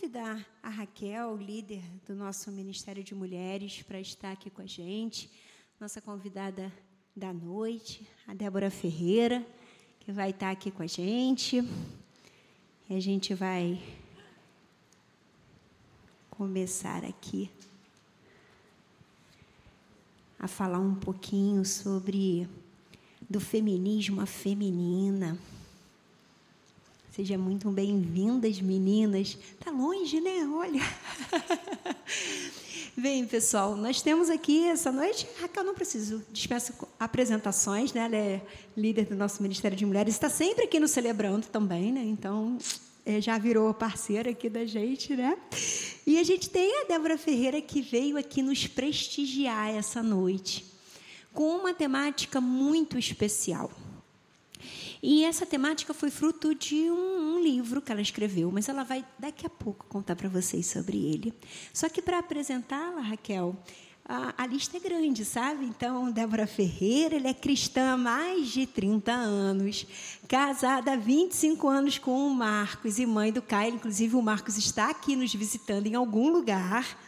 convidar a Raquel, líder do nosso Ministério de Mulheres, para estar aqui com a gente. Nossa convidada da noite, a Débora Ferreira, que vai estar aqui com a gente. E a gente vai começar aqui a falar um pouquinho sobre do feminismo à feminina. Sejam muito bem-vindas, meninas. Tá longe, né? Olha. Bem, pessoal, nós temos aqui essa noite. Raquel, não preciso, dispensa apresentações, né? Ela é líder do nosso Ministério de Mulheres, está sempre aqui no Celebrando também, né? Então, é, já virou parceira aqui da gente, né? E a gente tem a Débora Ferreira que veio aqui nos prestigiar essa noite com uma temática muito especial. E essa temática foi fruto de um, um livro que ela escreveu, mas ela vai daqui a pouco contar para vocês sobre ele. Só que para apresentá-la, Raquel, a, a, lista é grande, sabe? Então, Débora Ferreira, ela é cristã há mais de 30 anos, casada há 25 anos com o Marcos e mãe do Caio. Inclusive, o Marcos está aqui nos visitando em algum lugar.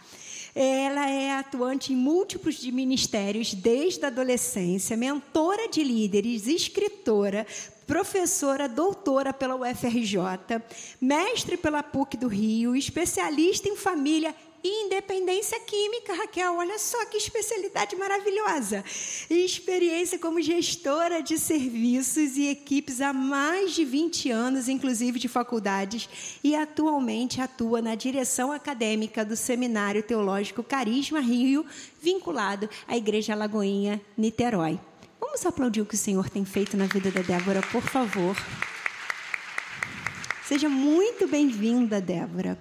Ela é atuante em múltiplos de ministérios desde a adolescência, mentora de líderes, escritora, professora, doutora pela UFRJ, mestre pela PUC do Rio, especialista em família e independência química, Raquel. Olha só que especialidade maravilhosa. E experiência como gestora de serviços e equipes há mais de 20 anos, inclusive de faculdades, e atualmente atua na direção acadêmica do Seminário Teológico Carisma Rio, vinculado à Igreja Lagoinha, Niterói. Vamos aplaudir o que o Senhor tem feito na vida da Débora, por favor. Seja muito bem-vinda, Débora.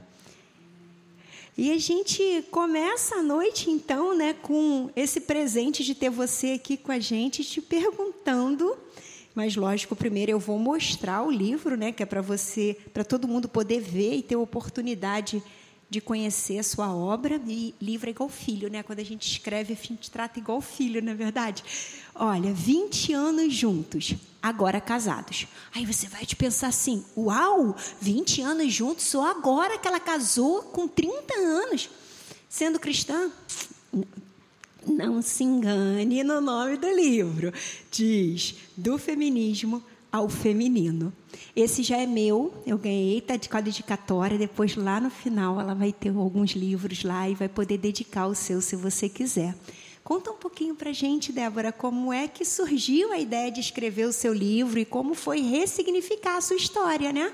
E a gente começa a noite, então, né, com esse presente de ter você aqui com a gente, te perguntando. Mas, lógico, primeiro eu vou mostrar o livro, né, que é para você, para todo mundo poder ver e ter oportunidade de conhecer a sua obra. E livro é igual filho, né? Quando a gente escreve, a gente trata igual filho, não é verdade? Olha, 20 anos juntos, agora casados. Aí você vai te pensar assim: uau, 20 anos juntos, só agora que ela casou com 30 anos, sendo cristã. Não se engane no nome do livro. Diz do feminismo ao feminino. Esse já é meu, eu ganhei, tá de com a dedicatória. Depois, lá no final, ela vai ter alguns livros lá e vai poder dedicar o seu se você quiser. Conta um pouquinho para gente, Débora, como é que surgiu a ideia de escrever o seu livro e como foi ressignificar a sua história, né?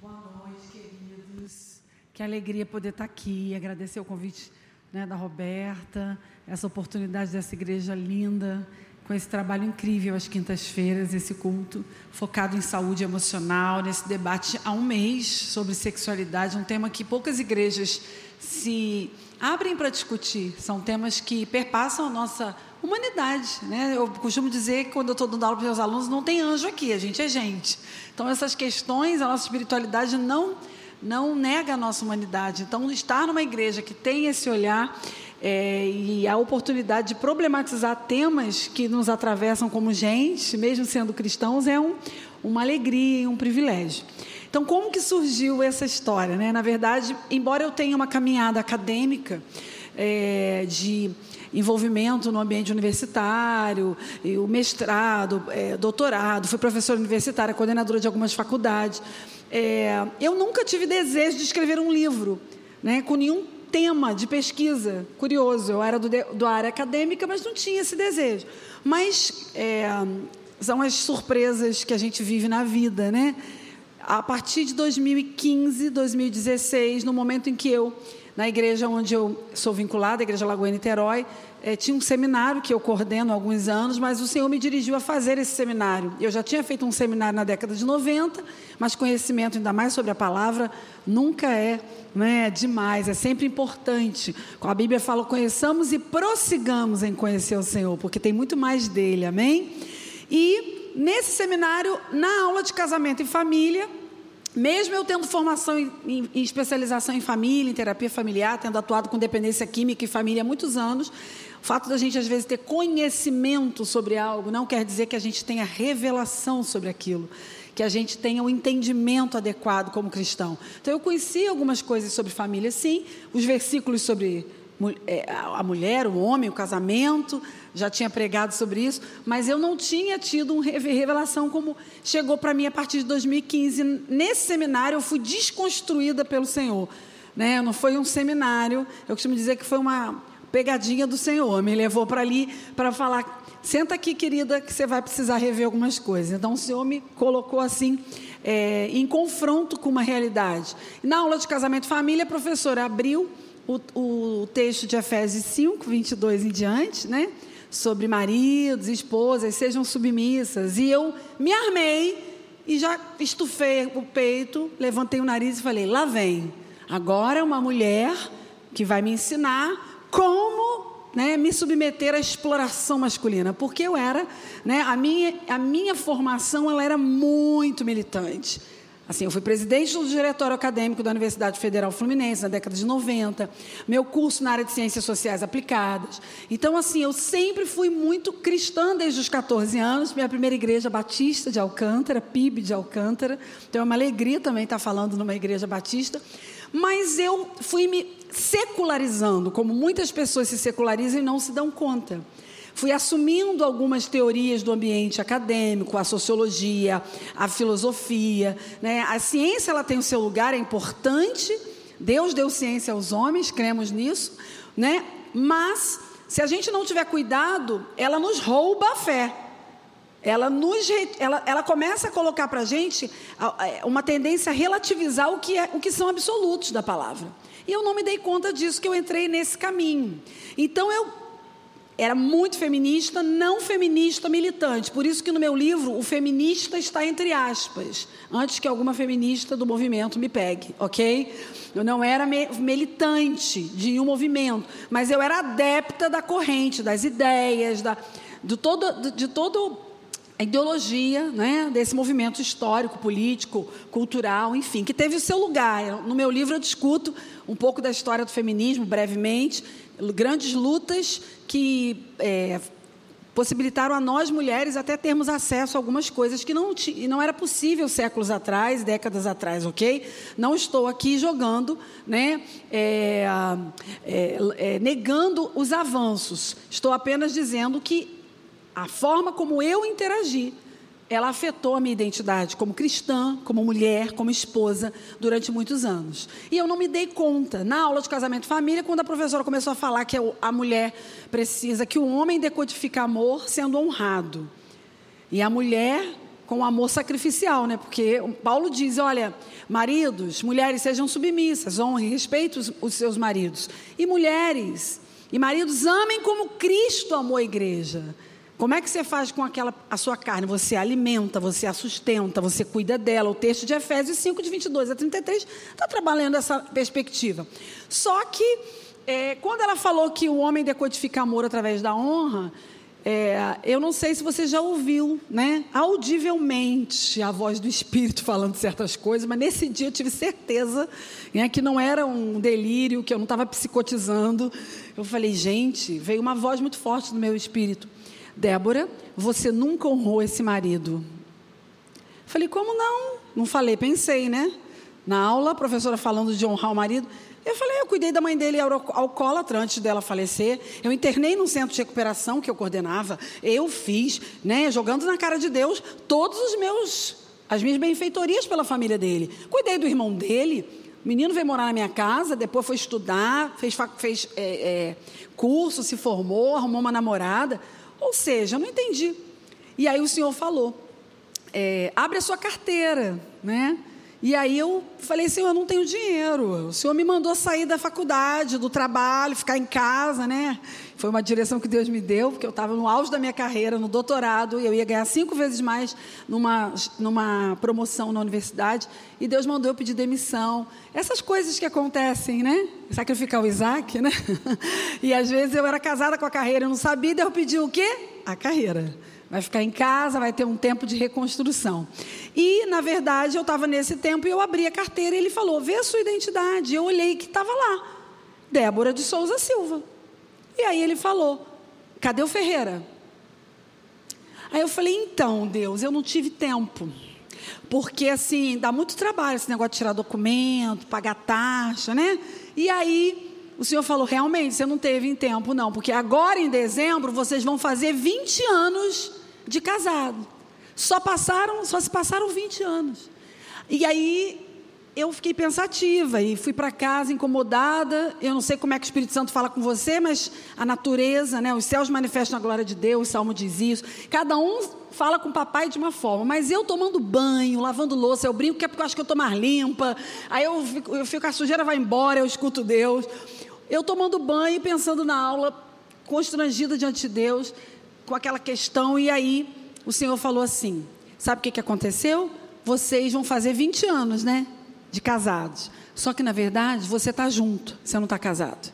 Boa noite, queridos. Que alegria poder estar aqui, agradecer o convite né, da Roberta, essa oportunidade dessa igreja linda com esse trabalho incrível às quintas-feiras, esse culto focado em saúde emocional, nesse debate há um mês sobre sexualidade, um tema que poucas igrejas se abrem para discutir. São temas que perpassam a nossa humanidade. Né? Eu costumo dizer que quando eu estou dando aula para os meus alunos, não tem anjo aqui, a gente é gente. Então, essas questões, a nossa espiritualidade não, não nega a nossa humanidade. Então, estar numa igreja que tem esse olhar é, e a oportunidade de problematizar temas que nos atravessam como gente, mesmo sendo cristãos, é um, uma alegria e um privilégio. Então, como que surgiu essa história? Né? Na verdade, embora eu tenha uma caminhada acadêmica é, de envolvimento no ambiente universitário, o mestrado, é, doutorado, fui professora universitária, coordenadora de algumas faculdades. É, eu nunca tive desejo de escrever um livro, né, com nenhum tema de pesquisa. Curioso, eu era do, do área acadêmica, mas não tinha esse desejo. Mas é, são as surpresas que a gente vive na vida, né? A partir de 2015, 2016, no momento em que eu, na igreja onde eu sou vinculada, a Igreja Lagoa Niterói, é, tinha um seminário que eu coordeno há alguns anos, mas o Senhor me dirigiu a fazer esse seminário. Eu já tinha feito um seminário na década de 90, mas conhecimento ainda mais sobre a palavra nunca é né, demais, é sempre importante. A Bíblia fala: conheçamos e prossigamos em conhecer o Senhor, porque tem muito mais dele, amém? E nesse seminário, na aula de casamento e família, mesmo eu tendo formação em, em, especialização em família, em terapia familiar, tendo atuado com dependência química e família há muitos anos, o fato da gente às vezes ter conhecimento sobre algo não quer dizer que a gente tenha revelação sobre aquilo. que a gente tenha o um entendimento adequado como cristão. Então, eu conheci algumas coisas sobre família, sim, os versículos sobre a mulher, o homem, o casamento, já tinha pregado sobre isso, mas eu não tinha tido uma revelação como chegou para mim a partir de 2015. Nesse seminário, eu fui desconstruída pelo Senhor. Né? Não foi um seminário, eu costumo dizer que foi uma pegadinha do Senhor. Me levou para ali para falar: senta aqui, querida, que você vai precisar rever algumas coisas. Então, o Senhor me colocou assim. É, em confronto com uma realidade. Na aula de casamento e família, a professora abriu o, o texto de Efésios 5, 22 em diante, né? sobre maridos, esposas, sejam submissas. E eu me armei e já estufei o peito, levantei o nariz e falei: lá vem. Agora é uma mulher que vai me ensinar como né, me submeter à exploração masculina, porque eu era, né, a minha, a minha formação ela era muito militante. Assim, eu fui presidente do diretório acadêmico da Universidade Federal Fluminense na década de 90, meu curso na área de ciências sociais aplicadas. Então, assim, eu sempre fui muito cristã desde os 14 anos. Minha primeira igreja batista de Alcântara, PIB de Alcântara. Então, é uma alegria também estar falando numa igreja batista. Mas eu fui me secularizando, como muitas pessoas se secularizam e não se dão conta fui assumindo algumas teorias do ambiente acadêmico, a sociologia, a filosofia. Né? A ciência ela tem o seu lugar, é importante. Deus deu ciência aos homens, cremos nisso, né? mas se a gente não tiver cuidado, ela nos rouba a fé. Ela, nos, ela, ela começa a colocar para a gente é, uma tendência a relativizar o que, é, o que são absolutos da palavra. E eu não me dei conta disso, que eu entrei nesse caminho. Então eu era muito feminista, não feminista militante. Por isso que no meu livro o feminista está entre aspas, antes que alguma feminista do movimento me pegue, ok? Eu não era militante de nenhum movimento, mas eu era adepta da corrente, das ideias, da, de todo, de todo a ideologia né, desse movimento histórico, político, cultural, enfim, que teve o seu lugar. No meu livro eu discuto um pouco da história do feminismo, brevemente, grandes lutas que é, possibilitaram a nós mulheres até termos acesso a algumas coisas que não, não era possível séculos atrás, décadas atrás, ok? Não estou aqui jogando, né, é, é, é, negando os avanços. Estou apenas dizendo que a forma como eu interagi ela afetou a minha identidade como cristã, como mulher, como esposa durante muitos anos. E eu não me dei conta. Na aula de casamento e família, quando a professora começou a falar que a mulher precisa que o homem decodifique amor sendo honrado. E a mulher com amor sacrificial, né? Porque Paulo diz, olha, maridos, mulheres sejam submissas, honrem, respeitem os, os seus maridos. E mulheres e maridos amem como Cristo amou a igreja. Como é que você faz com aquela a sua carne? Você alimenta, você a sustenta, você cuida dela. O texto de Efésios 5, de 22 a 33, está trabalhando essa perspectiva. Só que, é, quando ela falou que o homem decodifica amor através da honra, é, eu não sei se você já ouviu, né, audivelmente, a voz do Espírito falando certas coisas, mas nesse dia eu tive certeza né, que não era um delírio, que eu não estava psicotizando. Eu falei, gente, veio uma voz muito forte no meu espírito. Débora, você nunca honrou esse marido. Falei, como não? Não falei, pensei, né? Na aula, a professora falando de honrar o marido. Eu falei, eu cuidei da mãe dele alcoólatra antes dela falecer. Eu internei num centro de recuperação que eu coordenava. Eu fiz, né, jogando na cara de Deus todos os meus as minhas benfeitorias pela família dele. Cuidei do irmão dele. O menino veio morar na minha casa, depois foi estudar, fez, fez é, é, curso, se formou, arrumou uma namorada. Ou seja, não entendi. E aí o senhor falou: é, abre a sua carteira, né? E aí eu falei, Senhor, eu não tenho dinheiro. O Senhor me mandou sair da faculdade, do trabalho, ficar em casa, né? Foi uma direção que Deus me deu, porque eu estava no auge da minha carreira, no doutorado, e eu ia ganhar cinco vezes mais numa, numa promoção na universidade. E Deus mandou eu pedir demissão. Essas coisas que acontecem, né? Sacrificar o Isaac, né? E às vezes eu era casada com a carreira, eu não sabia, daí eu pedi o quê? A carreira vai ficar em casa, vai ter um tempo de reconstrução. E, na verdade, eu estava nesse tempo e eu abri a carteira e ele falou: vê a sua identidade. Eu olhei que estava lá, Débora de Souza Silva. E aí ele falou: cadê o Ferreira? Aí eu falei: então, Deus, eu não tive tempo. Porque, assim, dá muito trabalho esse negócio de tirar documento, pagar taxa, né? E aí, o senhor falou, realmente, você não teve em tempo, não. Porque agora, em dezembro, vocês vão fazer 20 anos de casado. Só passaram, só se passaram 20 anos. E aí, eu fiquei pensativa e fui para casa incomodada. Eu não sei como é que o Espírito Santo fala com você, mas a natureza, né, os céus manifestam a glória de Deus, o Salmo diz isso. Cada um fala com o papai de uma forma, mas eu tomando banho, lavando louça, eu brinco que é porque eu acho que eu estou mais limpa. Aí eu fico, eu fico, a sujeira vai embora, eu escuto Deus. Eu tomando banho, pensando na aula, constrangida diante de Deus, com aquela questão, e aí o Senhor falou assim: sabe o que, que aconteceu? Vocês vão fazer 20 anos, né? de casados. Só que, na verdade, você está junto, você não está casado.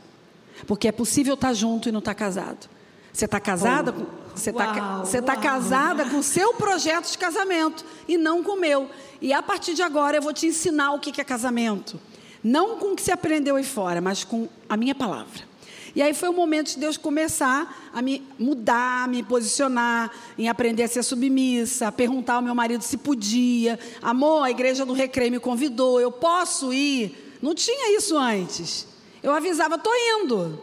Porque é possível estar tá junto e não estar tá casado. Você está casada, oh, você está você tá casada com o seu projeto de casamento e não com o meu. E a partir de agora eu vou te ensinar o que é casamento. Não com o que você aprendeu aí fora, mas com a minha palavra. E aí foi o momento de Deus começar a me mudar, me posicionar, em aprender a ser submissa, a perguntar ao meu marido se podia. Amor, a igreja do Recreio me convidou, eu posso ir? Não tinha isso antes. Eu avisava, estou indo.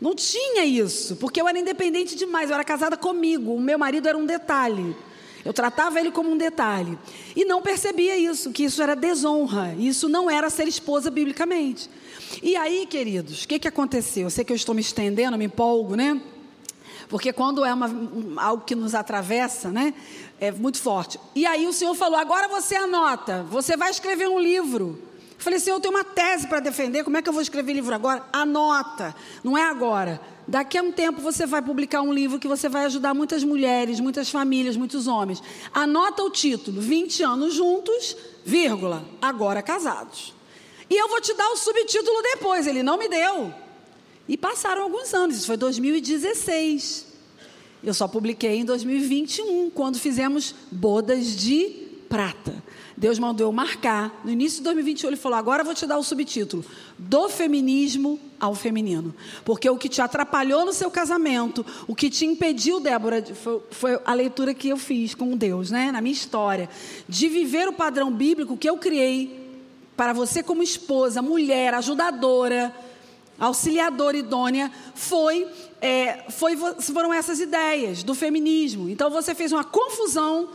Não tinha isso, porque eu era independente demais, eu era casada comigo, o meu marido era um detalhe. Eu tratava ele como um detalhe. E não percebia isso, que isso era desonra. Isso não era ser esposa biblicamente. E aí, queridos, o que, que aconteceu? Eu sei que eu estou me estendendo, me empolgo, né? Porque quando é uma, algo que nos atravessa, né? É muito forte. E aí o Senhor falou: agora você anota, você vai escrever um livro. Eu falei, Senhor, eu tenho uma tese para defender, como é que eu vou escrever livro agora? Anota, não é agora. Daqui a um tempo você vai publicar um livro que você vai ajudar muitas mulheres, muitas famílias, muitos homens. Anota o título: 20 anos juntos, vírgula, agora casados. E eu vou te dar o subtítulo depois. Ele não me deu. E passaram alguns anos, isso foi 2016. Eu só publiquei em 2021, quando fizemos bodas de prata. Deus mandou eu marcar. No início de 2021, ele falou: Agora eu vou te dar o subtítulo: Do feminismo ao feminino. Porque o que te atrapalhou no seu casamento, o que te impediu, Débora, foi, foi a leitura que eu fiz com Deus, né? na minha história, de viver o padrão bíblico que eu criei para você como esposa, mulher, ajudadora, auxiliadora idônea, foi, é, foi, foram essas ideias do feminismo. Então você fez uma confusão,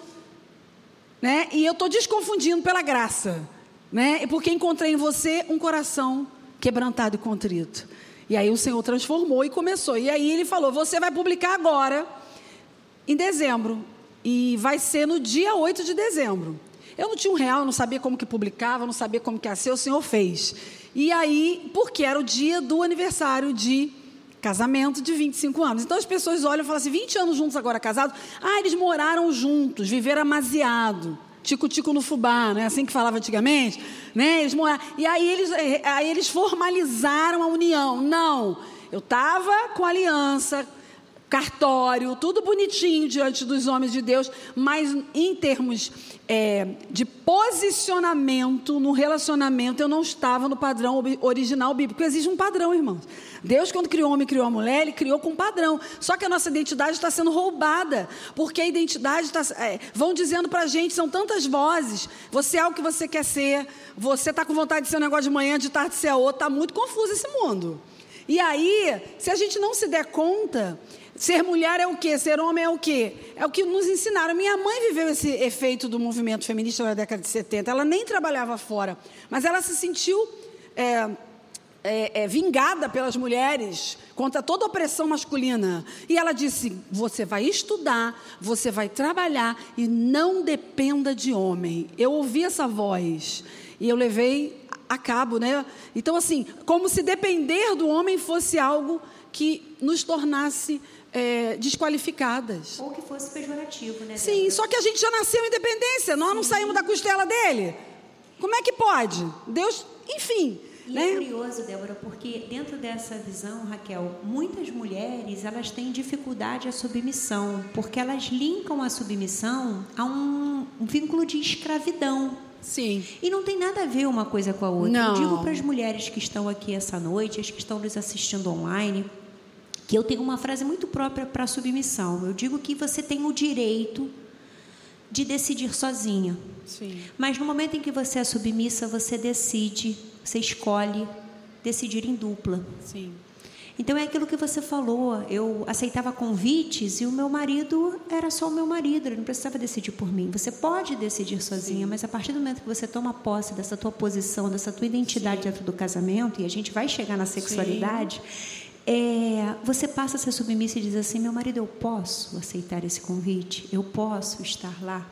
né? E eu estou desconfundindo pela graça, né? Porque encontrei em você um coração quebrantado e contrito. E aí o Senhor transformou e começou. E aí ele falou: Você vai publicar agora, em dezembro. E vai ser no dia 8 de dezembro. Eu não tinha um real, não sabia como que publicava, não sabia como que ia ser, o Senhor fez. E aí, porque era o dia do aniversário de casamento de 25 anos. Então as pessoas olham e falam assim: 20 anos juntos agora casados. Ah, eles moraram juntos, viveram amaziado. Tico-tico no fubá, não é assim que falava antigamente? Né? Eles moraram. E aí eles, eh, aí eles formalizaram a união. Não, eu estava com aliança, cartório, tudo bonitinho diante dos homens de Deus, mas em termos é, de posicionamento no relacionamento, eu não estava no padrão original bíblico. Existe um padrão, irmãos. Deus, quando criou o homem e criou a mulher, ele criou com um padrão. Só que a nossa identidade está sendo roubada, porque a identidade está. É, vão dizendo para a gente, são tantas vozes. Você é o que você quer ser, você está com vontade de ser um negócio de manhã, de tarde ser outro. Está muito confuso esse mundo. E aí, se a gente não se der conta, Ser mulher é o quê? Ser homem é o quê? É o que nos ensinaram. Minha mãe viveu esse efeito do movimento feminista na década de 70. Ela nem trabalhava fora, mas ela se sentiu é, é, é, vingada pelas mulheres contra toda opressão masculina. E ela disse: Você vai estudar, você vai trabalhar e não dependa de homem. Eu ouvi essa voz e eu levei a cabo, né? Então, assim, como se depender do homem fosse algo que nos tornasse é, desqualificadas. Ou que fosse pejorativo, né? Sim, Débora? só que a gente já nasceu em independência, nós Sim. não saímos da costela dele. Como é que pode? Deus, enfim. E é né? é curioso, Débora, porque dentro dessa visão, Raquel, muitas mulheres elas têm dificuldade à submissão, porque elas linkam a submissão a um, um vínculo de escravidão. Sim. E não tem nada a ver uma coisa com a outra. Não. Eu digo para as mulheres que estão aqui essa noite, as que estão nos assistindo online, que eu tenho uma frase muito própria para submissão. Eu digo que você tem o direito de decidir sozinha. Sim. Mas no momento em que você é submissa, você decide, você escolhe decidir em dupla. Sim. Então é aquilo que você falou. Eu aceitava convites e o meu marido era só o meu marido, ele não precisava decidir por mim. Você pode decidir sozinha, Sim. mas a partir do momento que você toma posse dessa tua posição, dessa tua identidade Sim. dentro do casamento, e a gente vai chegar na sexualidade, é, você passa a ser submissa e diz assim: meu marido, eu posso aceitar esse convite, eu posso estar lá.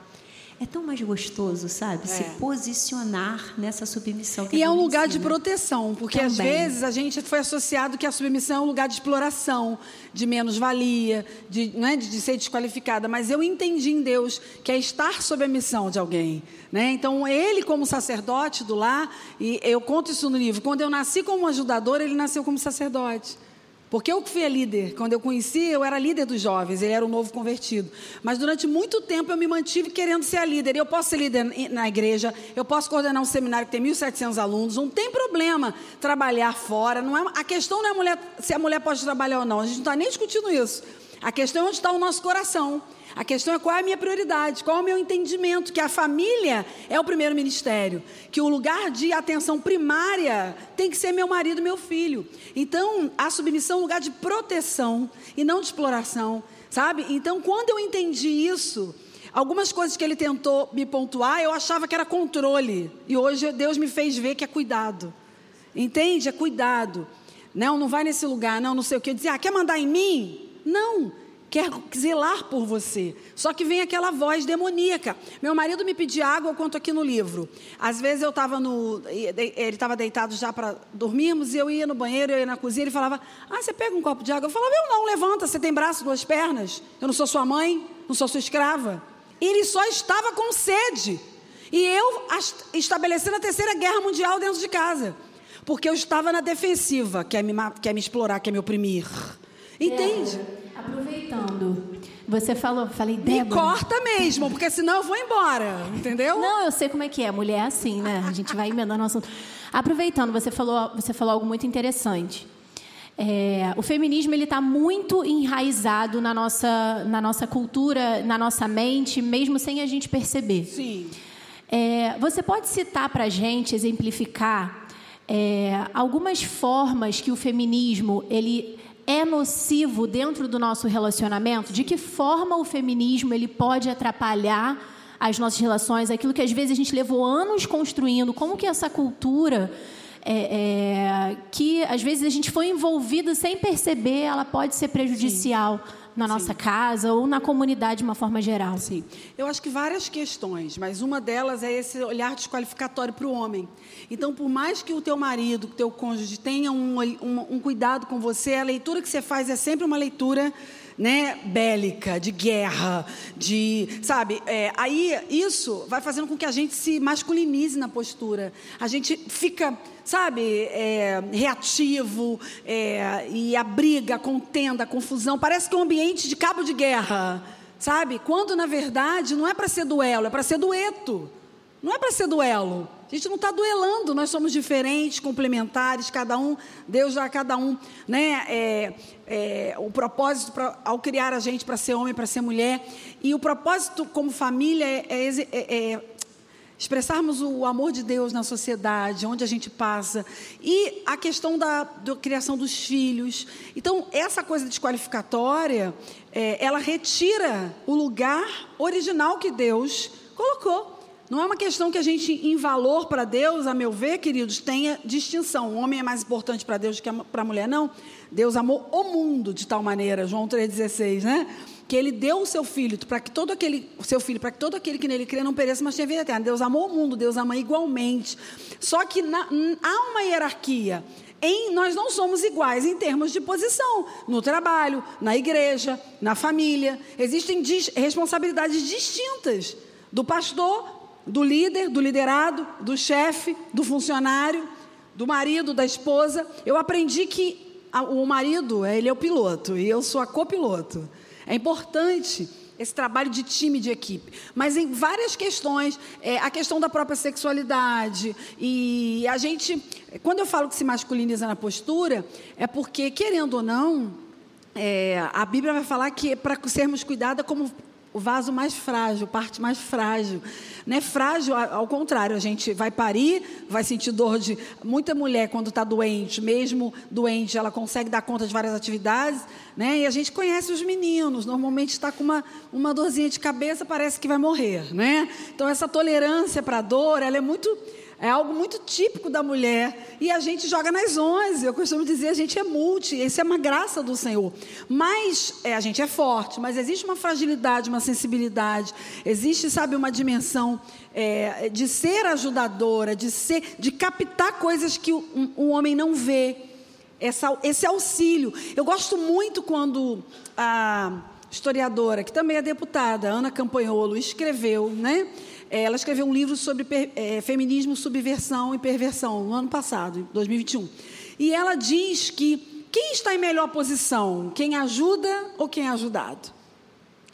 É tão mais gostoso, sabe? É. Se posicionar nessa submissão. e é um lugar de proteção, porque Também. às vezes a gente foi associado que a submissão é um lugar de exploração, de menos-valia, de, né, de ser desqualificada. Mas eu entendi em Deus que é estar sob a missão de alguém. Né? Então, ele, como sacerdote do lar, e eu conto isso no livro, quando eu nasci como ajudador, ele nasceu como sacerdote. Porque eu que fui a líder, quando eu conheci, eu era líder dos jovens, ele era o novo convertido. Mas durante muito tempo eu me mantive querendo ser a líder. Eu posso ser líder na igreja, eu posso coordenar um seminário que tem 1.700 alunos, não tem problema trabalhar fora. Não é, a questão não é a mulher, se a mulher pode trabalhar ou não, a gente não está nem discutindo isso. A questão é onde está o nosso coração. A questão é qual é a minha prioridade, qual é o meu entendimento, que a família é o primeiro ministério, que o lugar de atenção primária tem que ser meu marido e meu filho. Então, a submissão é um lugar de proteção e não de exploração, sabe? Então, quando eu entendi isso, algumas coisas que ele tentou me pontuar, eu achava que era controle, e hoje Deus me fez ver que é cuidado. Entende? É cuidado. Não, não vai nesse lugar, não, não sei o que. Dizia, ah, quer mandar em mim? Não quer zelar por você. Só que vem aquela voz demoníaca. Meu marido me pedia água, eu conto aqui no livro. Às vezes eu estava no. Ele estava deitado já para dormirmos, e eu ia no banheiro, eu ia na cozinha, ele falava: Ah, você pega um copo de água? Eu falava: Eu não, levanta, você tem braço, duas pernas. Eu não sou sua mãe, não sou sua escrava. Ele só estava com sede. E eu estabelecendo a terceira guerra mundial dentro de casa. Porque eu estava na defensiva, quer me, quer me explorar, quer me oprimir. Entende? É. Aproveitando, você falou, falei, Débora. Me corta mesmo, porque senão eu vou embora, entendeu? Não, eu sei como é que é. Mulher é assim, né? A gente vai emendando o assunto. Aproveitando, você falou, você falou algo muito interessante. É, o feminismo ele está muito enraizado na nossa, na nossa cultura, na nossa mente, mesmo sem a gente perceber. Sim. É, você pode citar para a gente, exemplificar é, algumas formas que o feminismo ele é nocivo dentro do nosso relacionamento? De que forma o feminismo ele pode atrapalhar as nossas relações? Aquilo que às vezes a gente levou anos construindo, como que essa cultura é, é, que às vezes a gente foi envolvido sem perceber, ela pode ser prejudicial. Sim na nossa Sim. casa ou na comunidade de uma forma geral? Sim. Eu acho que várias questões, mas uma delas é esse olhar desqualificatório para o homem. Então, por mais que o teu marido, o teu cônjuge tenha um, um, um cuidado com você, a leitura que você faz é sempre uma leitura né, bélica, de guerra, de, sabe, é, aí isso vai fazendo com que a gente se masculinize na postura. A gente fica, sabe, é, reativo é, e a briga, a contenda, a confusão. Parece que é um ambiente de cabo de guerra, sabe? Quando na verdade não é para ser duelo, é para ser dueto. Não é para ser duelo. A gente não está duelando, nós somos diferentes, complementares, cada um, Deus dá a cada um, né? É, é, o propósito pra, ao criar a gente para ser homem, para ser mulher. E o propósito como família é, é, é, é expressarmos o amor de Deus na sociedade, onde a gente passa, e a questão da, da criação dos filhos. Então, essa coisa desqualificatória, é, ela retira o lugar original que Deus colocou. Não é uma questão que a gente, em valor para Deus, a meu ver, queridos, tenha distinção. O homem é mais importante para Deus do que para a mulher, não. Deus amou o mundo de tal maneira, João 3,16, né? Que ele deu o seu filho para que todo aquele, seu filho, para que todo aquele que nele crê não pereça, mas tenha vida eterna. Deus amou o mundo, Deus ama igualmente. Só que na, há uma hierarquia. Em, nós não somos iguais em termos de posição, no trabalho, na igreja, na família. Existem responsabilidades distintas do pastor do líder, do liderado, do chefe, do funcionário, do marido, da esposa. Eu aprendi que o marido, ele é o piloto e eu sou a copiloto. É importante esse trabalho de time, de equipe. Mas em várias questões, é, a questão da própria sexualidade. E a gente, quando eu falo que se masculiniza na postura, é porque, querendo ou não, é, a Bíblia vai falar que é para sermos cuidados como o vaso mais frágil, parte mais frágil. Não é frágil, ao contrário, a gente vai parir, vai sentir dor de. Muita mulher, quando está doente, mesmo doente, ela consegue dar conta de várias atividades, né? E a gente conhece os meninos, normalmente está com uma, uma dorzinha de cabeça, parece que vai morrer, né? Então, essa tolerância para a dor, ela é muito é algo muito típico da mulher. E a gente joga nas onze. Eu costumo dizer, a gente é multi. Isso é uma graça do Senhor. Mas é, a gente é forte, mas existe uma fragilidade, uma sensibilidade. Existe, sabe, uma dimensão é, de ser ajudadora, de ser, de captar coisas que o, um, um homem não vê. Essa, esse auxílio. Eu gosto muito quando a historiadora, que também é deputada, Ana Campanholo, escreveu, né? É, ela escreveu um livro sobre é, feminismo, subversão e perversão, no ano passado, 2021. E ela diz que quem está em melhor posição, quem ajuda ou quem é ajudado?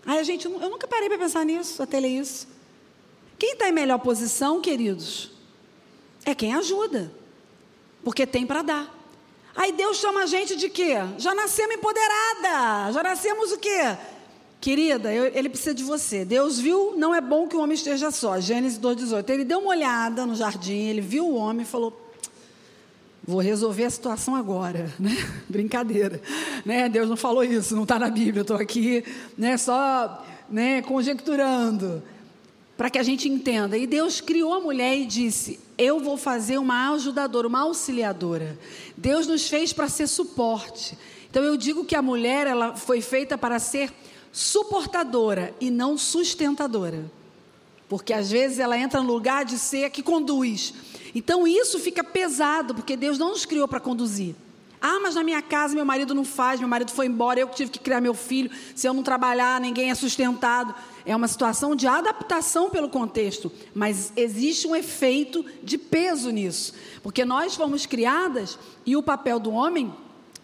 Aí a gente, eu nunca parei para pensar nisso, até ler isso. Quem está em melhor posição, queridos, é quem ajuda, porque tem para dar. Aí Deus chama a gente de quê? Já nascemos empoderada, já nascemos o quê? Querida, eu, ele precisa de você. Deus viu, não é bom que o homem esteja só. Gênesis 2,18. Ele deu uma olhada no jardim, ele viu o homem e falou: Vou resolver a situação agora, né? Brincadeira, né? Deus não falou isso, não está na Bíblia. Estou aqui, né? Só, né? Conjecturando para que a gente entenda. E Deus criou a mulher e disse: Eu vou fazer uma ajudadora, uma auxiliadora. Deus nos fez para ser suporte. Então eu digo que a mulher ela foi feita para ser suportadora e não sustentadora. Porque às vezes ela entra no lugar de ser que conduz. Então isso fica pesado, porque Deus não nos criou para conduzir. Ah, mas na minha casa meu marido não faz, meu marido foi embora, eu que tive que criar meu filho. Se eu não trabalhar, ninguém é sustentado. É uma situação de adaptação pelo contexto, mas existe um efeito de peso nisso, porque nós fomos criadas e o papel do homem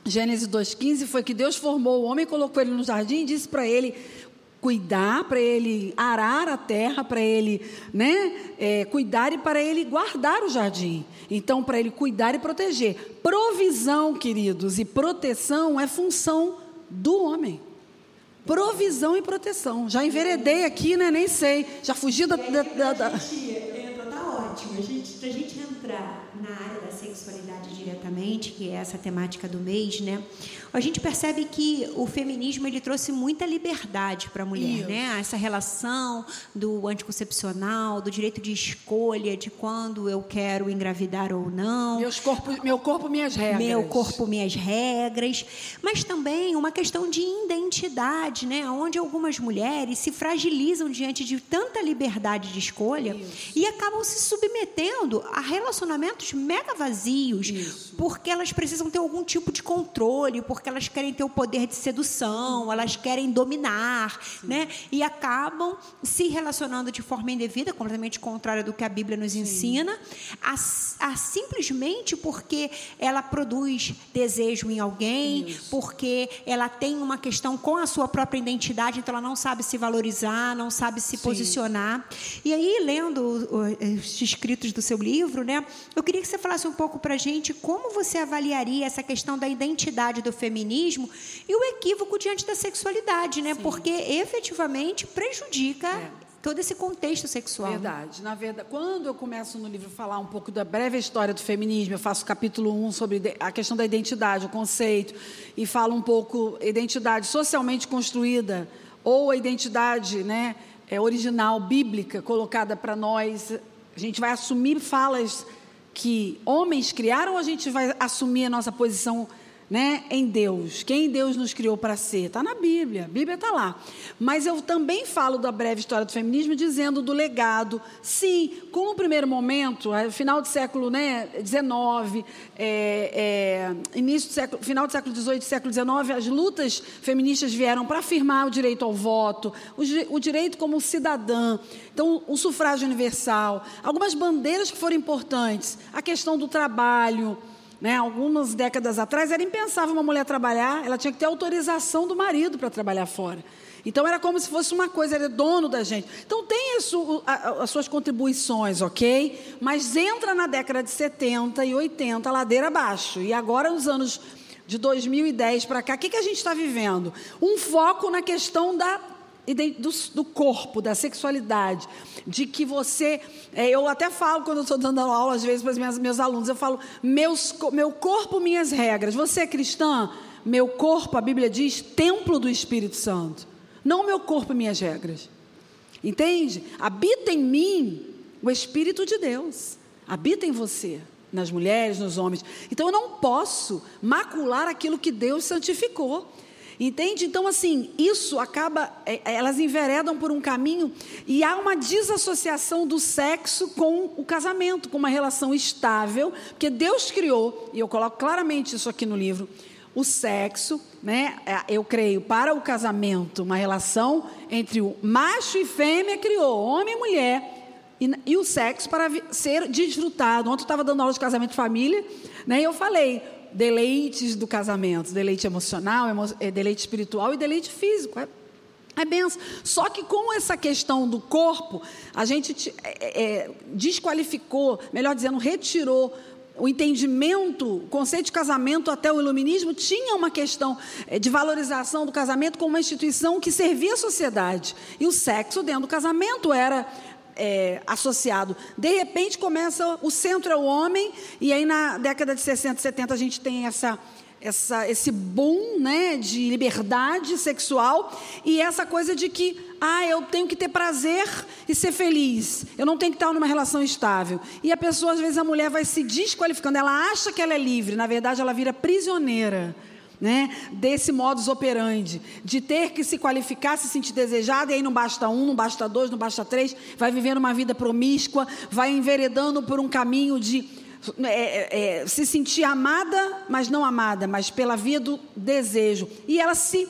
Gênesis 2,15 foi que Deus formou o homem, colocou ele no jardim e disse para ele cuidar, para ele arar a terra, para ele né, é, cuidar e para ele guardar o jardim. Então, para ele cuidar e proteger. Provisão, queridos, e proteção é função do homem. Provisão e proteção. Já enveredei aqui, né? Nem sei. Já fugi da. da, da, da... Entra, tá ótimo. A gente, se a gente entrar sexualidade diretamente, que é essa temática do mês, né? A gente percebe que o feminismo ele trouxe muita liberdade para a mulher, Isso. né? Essa relação do anticoncepcional, do direito de escolha de quando eu quero engravidar ou não. Meus corpo, meu corpo, minhas regras. Meu corpo, minhas regras. Mas também uma questão de identidade, né? Onde algumas mulheres se fragilizam diante de tanta liberdade de escolha Isso. e acabam se submetendo a relacionamentos mega vazios, Isso. porque elas precisam ter algum tipo de controle, porque elas querem ter o poder de sedução, elas querem dominar, Sim. né? E acabam se relacionando de forma indevida, completamente contrária do que a Bíblia nos Sim. ensina, a, a, simplesmente porque ela produz desejo em alguém, Isso. porque ela tem uma questão com a sua própria identidade, então ela não sabe se valorizar, não sabe se Sim. posicionar. E aí, lendo os escritos do seu livro, né? Eu queria que você falasse um pouco para a gente como você avaliaria essa questão da identidade do feminismo e o equívoco diante da sexualidade, né? Sim. Porque efetivamente prejudica é. todo esse contexto sexual. Verdade. Na verdade, quando eu começo no livro a falar um pouco da breve história do feminismo, eu faço capítulo 1 sobre a questão da identidade, o conceito, e falo um pouco identidade socialmente construída ou a identidade, né, é, original bíblica colocada para nós. A gente vai assumir falas que homens criaram ou a gente vai assumir a nossa posição né, em Deus, quem Deus nos criou para ser. Está na Bíblia, a Bíblia está lá. Mas eu também falo da breve história do feminismo, dizendo do legado. Sim, com o primeiro momento, é, final do século né, XIX, é, é, início do século, final do século XVIII, século XIX, as lutas feministas vieram para afirmar o direito ao voto, o, o direito como cidadã, então o sufrágio universal, algumas bandeiras que foram importantes, a questão do trabalho. Né? Algumas décadas atrás era impensável uma mulher trabalhar, ela tinha que ter autorização do marido para trabalhar fora. Então era como se fosse uma coisa, é dono da gente. Então tem isso, as suas contribuições, ok? Mas entra na década de 70 e 80, ladeira abaixo. E agora, nos anos de 2010 para cá, o que, que a gente está vivendo? Um foco na questão da do, do, corpo, da sexualidade, de que você. É, eu até falo quando estou dando aula, às vezes, para os meus, meus alunos, eu falo, meus, meu corpo, minhas regras. Você é cristã? Meu corpo, a Bíblia diz, templo do Espírito Santo. Não meu corpo e minhas regras. Entende? Habita em mim o Espírito de Deus. Habita em você, nas mulheres, nos homens. Então eu não posso macular aquilo que Deus santificou. Entende? Então, assim, isso acaba, é, é, elas enveredam por um caminho e há uma desassociação do sexo com o casamento, com uma relação estável, porque Deus criou, e eu coloco claramente isso aqui no livro, o sexo, né? É, eu creio, para o casamento, uma relação entre o macho e fêmea criou, homem e mulher, e, e o sexo para ser desfrutado. Ontem eu estava dando aula de casamento de família, né? E eu falei, deleites do casamento, deleite emocional, emo, é, deleite espiritual e deleite físico. É, é benção. Só que com essa questão do corpo, a gente é, é, desqualificou, melhor dizendo, retirou o entendimento, o conceito de casamento até o iluminismo tinha uma questão de valorização do casamento como uma instituição que servia a sociedade. E o sexo dentro do casamento era é, associado. De repente começa, o centro é o homem, e aí na década de 60, 70 a gente tem essa, essa, esse boom né, de liberdade sexual e essa coisa de que, ah, eu tenho que ter prazer e ser feliz, eu não tenho que estar numa relação estável. E a pessoa, às vezes, a mulher vai se desqualificando, ela acha que ela é livre, na verdade, ela vira prisioneira né, desse modus operandi, de ter que se qualificar, se sentir desejada, e aí não basta um, não basta dois, não basta três, vai vivendo uma vida promíscua, vai enveredando por um caminho de é, é, é, se sentir amada, mas não amada, mas pela via do desejo. E ela se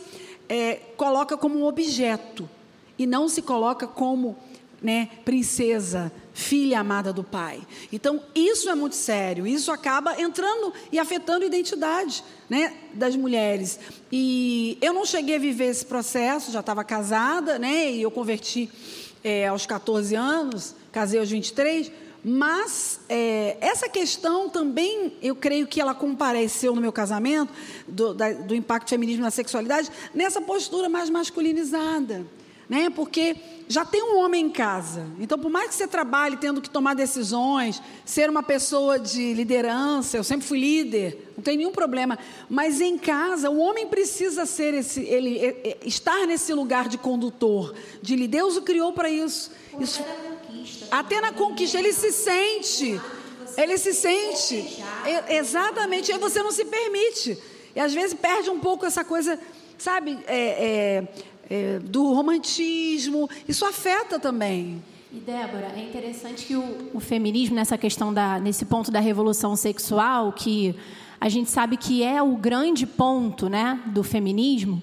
é, coloca como um objeto, e não se coloca como né, princesa, filha amada do pai. Então, isso é muito sério. Isso acaba entrando e afetando a identidade né, das mulheres. E eu não cheguei a viver esse processo, já estava casada, né, e eu converti é, aos 14 anos, casei aos 23. Mas é, essa questão também, eu creio que ela compareceu no meu casamento, do, da, do impacto feminismo na sexualidade, nessa postura mais masculinizada né? Porque já tem um homem em casa. Então, por mais que você trabalhe tendo que tomar decisões, ser uma pessoa de liderança, eu sempre fui líder, não tem nenhum problema. Mas em casa, o homem precisa ser esse, ele é, é, estar nesse lugar de condutor, de líder. Deus o criou para isso. isso até na conquista. Até na conquista ele se sente. Ele se sente. Exatamente. Aí você não se permite. E às vezes perde um pouco essa coisa, sabe? É, é, é, do romantismo. Isso afeta também. E Débora, é interessante que o, o, feminismo nessa questão da nesse ponto da revolução sexual, que a gente sabe que é o grande ponto, né, do feminismo.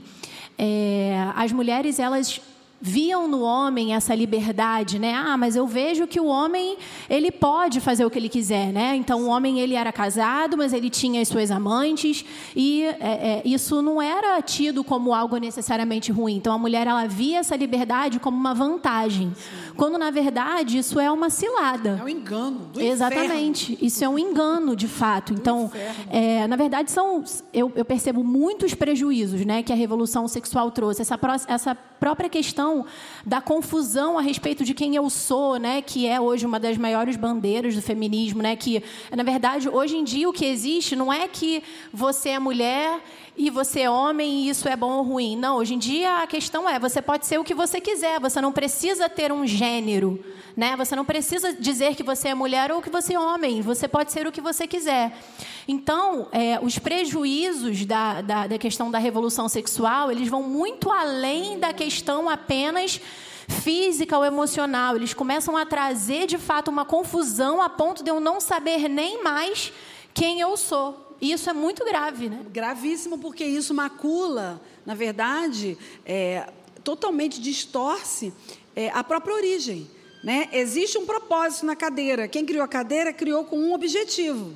É, as mulheres elas viam no homem essa liberdade, né? Ah, mas eu vejo que o homem ele pode fazer o que ele quiser, né? Então o homem ele era casado, mas ele tinha as suas amantes e é, é, isso não era tido como algo necessariamente ruim. Então a mulher ela via essa liberdade como uma vantagem, Sim. quando na verdade isso é uma cilada. É um engano. Do Exatamente, inferno. isso é um engano de fato. Então, é, na verdade são eu, eu, percebo muitos prejuízos, né, que a revolução sexual trouxe. Essa, essa própria questão questão da confusão a respeito de quem eu sou, né, que é hoje uma das maiores bandeiras do feminismo, né, que na verdade hoje em dia o que existe não é que você é mulher e você é homem e isso é bom ou ruim. Não, hoje em dia a questão é, você pode ser o que você quiser, você não precisa ter um gênero, né? Você não precisa dizer que você é mulher ou que você é homem, você pode ser o que você quiser. Então, é, os prejuízos da, da, da questão da revolução sexual, eles vão muito além da questão apenas física ou emocional. Eles começam a trazer, de fato, uma confusão a ponto de eu não saber nem mais quem eu sou. E isso é muito grave, né? Gravíssimo, porque isso macula, na verdade, é, totalmente distorce é, a própria origem. Né? Existe um propósito na cadeira. Quem criou a cadeira criou com um objetivo.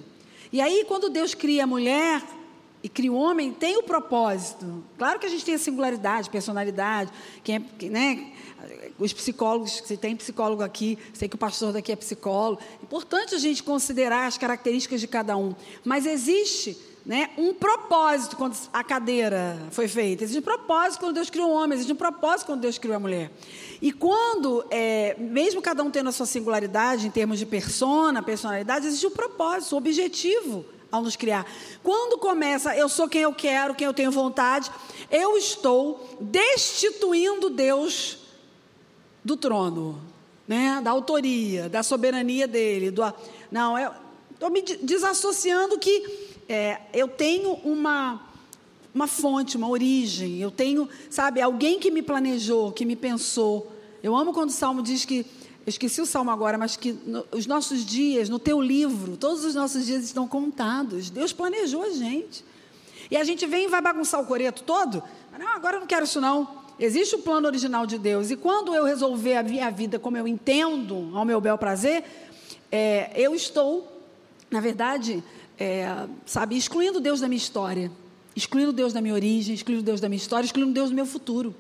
E aí, quando Deus cria a mulher e cria o homem, tem o propósito. Claro que a gente tem a singularidade, personalidade, quem é, né? Os psicólogos, se tem psicólogo aqui, sei que o pastor daqui é psicólogo. Importante a gente considerar as características de cada um. Mas existe né, um propósito quando a cadeira foi feita. Existe um propósito quando Deus criou o homem, existe um propósito quando Deus criou a mulher. E quando, é, mesmo cada um tendo a sua singularidade em termos de persona, personalidade, existe um propósito, um objetivo ao nos criar. Quando começa, eu sou quem eu quero, quem eu tenho vontade, eu estou destituindo Deus do trono, né? da autoria, da soberania dele. Do, não, estou me desassociando que é, eu tenho uma, uma fonte, uma origem, eu tenho, sabe, alguém que me planejou, que me pensou. Eu amo quando o Salmo diz que eu esqueci o salmo agora, mas que no, os nossos dias, no teu livro, todos os nossos dias estão contados. Deus planejou a gente. E a gente vem e vai bagunçar o coreto todo? Não, agora eu não quero isso não. Existe o plano original de Deus. E quando eu resolver a minha vida como eu entendo, ao meu bel prazer, é, eu estou, na verdade, é, sabe, excluindo Deus da minha história, excluindo Deus da minha origem, excluindo Deus da minha história, excluindo Deus do meu futuro.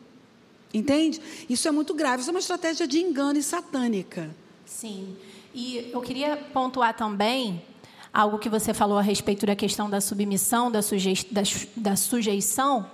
Entende? Isso é muito grave. Isso é uma estratégia de engano e satânica. Sim. E eu queria pontuar também algo que você falou a respeito da questão da submissão, da, sujei da, da sujeição.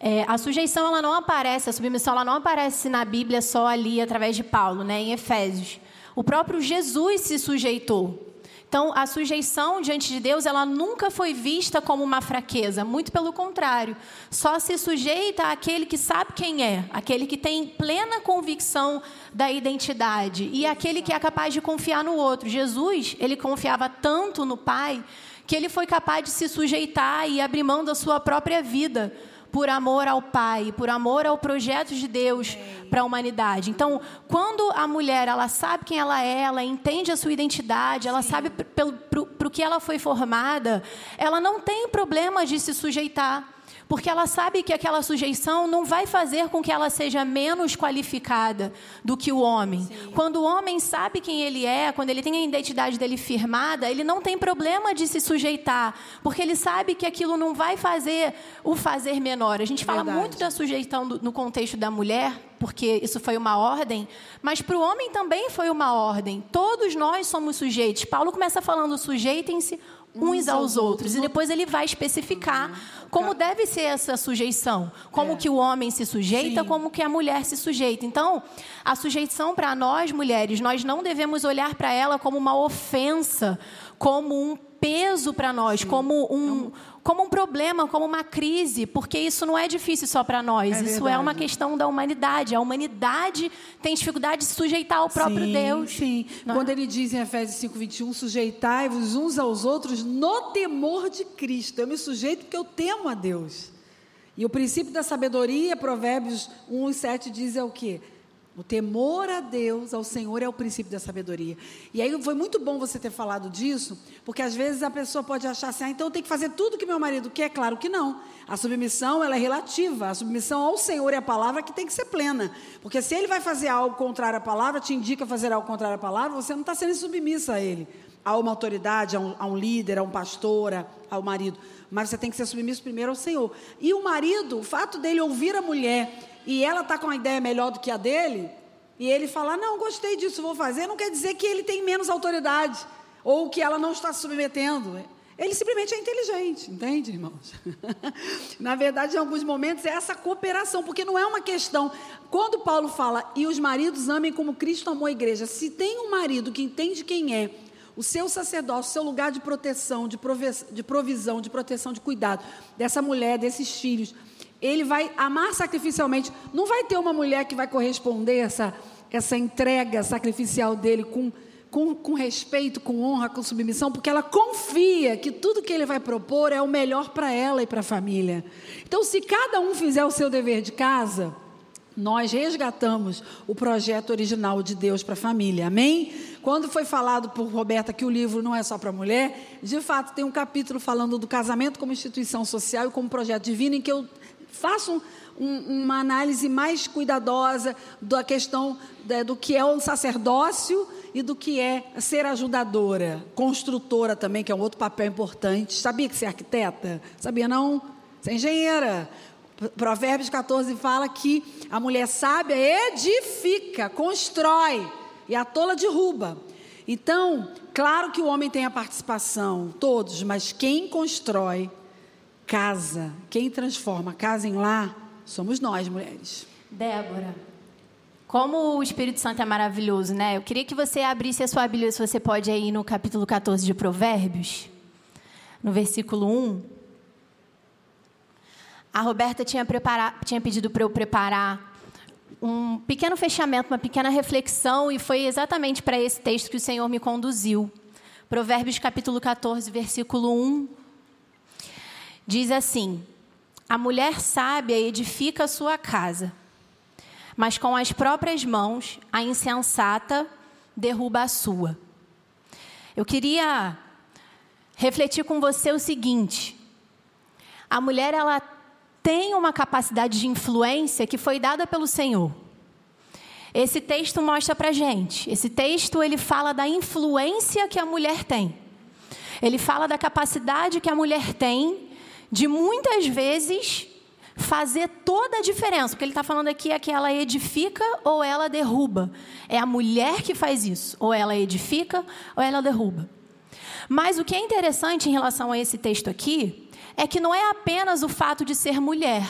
É, a sujeição ela não aparece, a submissão ela não aparece na Bíblia só ali através de Paulo, né, em Efésios. O próprio Jesus se sujeitou. Então, a sujeição diante de Deus, ela nunca foi vista como uma fraqueza, muito pelo contrário. Só se sujeita àquele que sabe quem é, aquele que tem plena convicção da identidade e aquele que é capaz de confiar no outro. Jesus, ele confiava tanto no Pai que ele foi capaz de se sujeitar e abrir mão da sua própria vida por amor ao Pai, por amor ao projeto de Deus para a humanidade. Então, quando a mulher ela sabe quem ela é, ela entende a sua identidade, ela Sim. sabe para o que ela foi formada, ela não tem problema de se sujeitar porque ela sabe que aquela sujeição não vai fazer com que ela seja menos qualificada do que o homem. Sim. Quando o homem sabe quem ele é, quando ele tem a identidade dele firmada, ele não tem problema de se sujeitar, porque ele sabe que aquilo não vai fazer o fazer menor. A gente fala Verdade. muito da sujeição no contexto da mulher, porque isso foi uma ordem, mas para o homem também foi uma ordem. Todos nós somos sujeitos. Paulo começa falando: sujeitem-se uns aos outros. E depois ele vai especificar como deve ser essa sujeição. Como é. que o homem se sujeita, Sim. como que a mulher se sujeita. Então, a sujeição para nós, mulheres, nós não devemos olhar para ela como uma ofensa, como um peso para nós, Sim. como um, como um problema, como uma crise, porque isso não é difícil só para nós, é isso é uma questão da humanidade. A humanidade tem dificuldade de se sujeitar ao próprio sim, Deus. Sim, é? Quando ele diz em Efésios 5:21, sujeitai-vos uns aos outros no temor de Cristo. Eu me sujeito porque eu temo a Deus. E o princípio da sabedoria, Provérbios 1:7 diz é o quê? O temor a Deus, ao Senhor, é o princípio da sabedoria. E aí foi muito bom você ter falado disso, porque às vezes a pessoa pode achar assim, ah, então eu tenho que fazer tudo que meu marido quer. Claro que não. A submissão ela é relativa. A submissão ao Senhor e à palavra que tem que ser plena. Porque se ele vai fazer algo contrário à palavra, te indica fazer algo contrário à palavra, você não está sendo submissa a ele. A uma autoridade, a um, a um líder, a um pastor, ao marido. Mas você tem que ser submisso primeiro ao Senhor. E o marido, o fato dele ouvir a mulher e ela está com uma ideia melhor do que a dele, e ele falar, não, gostei disso, vou fazer, não quer dizer que ele tem menos autoridade, ou que ela não está se submetendo. Ele simplesmente é inteligente, entende, irmãos? Na verdade, em alguns momentos é essa cooperação, porque não é uma questão. Quando Paulo fala, e os maridos amem como Cristo amou a igreja, se tem um marido que entende quem é, o seu sacerdócio, o seu lugar de proteção, de provisão, de proteção, de cuidado dessa mulher, desses filhos, ele vai amar sacrificialmente. Não vai ter uma mulher que vai corresponder essa, essa entrega sacrificial dele com, com, com respeito, com honra, com submissão, porque ela confia que tudo que ele vai propor é o melhor para ela e para a família. Então, se cada um fizer o seu dever de casa, nós resgatamos o projeto original de Deus para a família, amém? Quando foi falado por Roberta que o livro não é só para mulher, de fato tem um capítulo falando do casamento como instituição social e como projeto divino, em que eu façam um, uma análise mais cuidadosa da questão de, do que é o sacerdócio e do que é ser ajudadora, construtora também, que é um outro papel importante. Sabia que você é arquiteta? Sabia não? Você é engenheira. Provérbios 14 fala que a mulher sábia edifica, constrói, e a tola derruba. Então, claro que o homem tem a participação, todos, mas quem constrói casa, quem transforma casa em lar, somos nós, mulheres. Débora, como o Espírito Santo é maravilhoso, né? Eu queria que você abrisse a sua Bíblia, se você pode, aí no capítulo 14 de Provérbios, no versículo 1. A Roberta tinha, preparar, tinha pedido para eu preparar um pequeno fechamento, uma pequena reflexão, e foi exatamente para esse texto que o Senhor me conduziu. Provérbios capítulo 14, versículo 1. Diz assim: A mulher sábia edifica a sua casa mas com as próprias mãos a insensata derruba a sua. Eu queria refletir com você o seguinte: a mulher ela tem uma capacidade de influência que foi dada pelo Senhor. Esse texto mostra para gente. Esse texto ele fala da influência que a mulher tem. Ele fala da capacidade que a mulher tem de muitas vezes fazer toda a diferença. O que ele está falando aqui é que ela edifica ou ela derruba. É a mulher que faz isso. Ou ela edifica ou ela derruba. Mas o que é interessante em relação a esse texto aqui é que não é apenas o fato de ser mulher.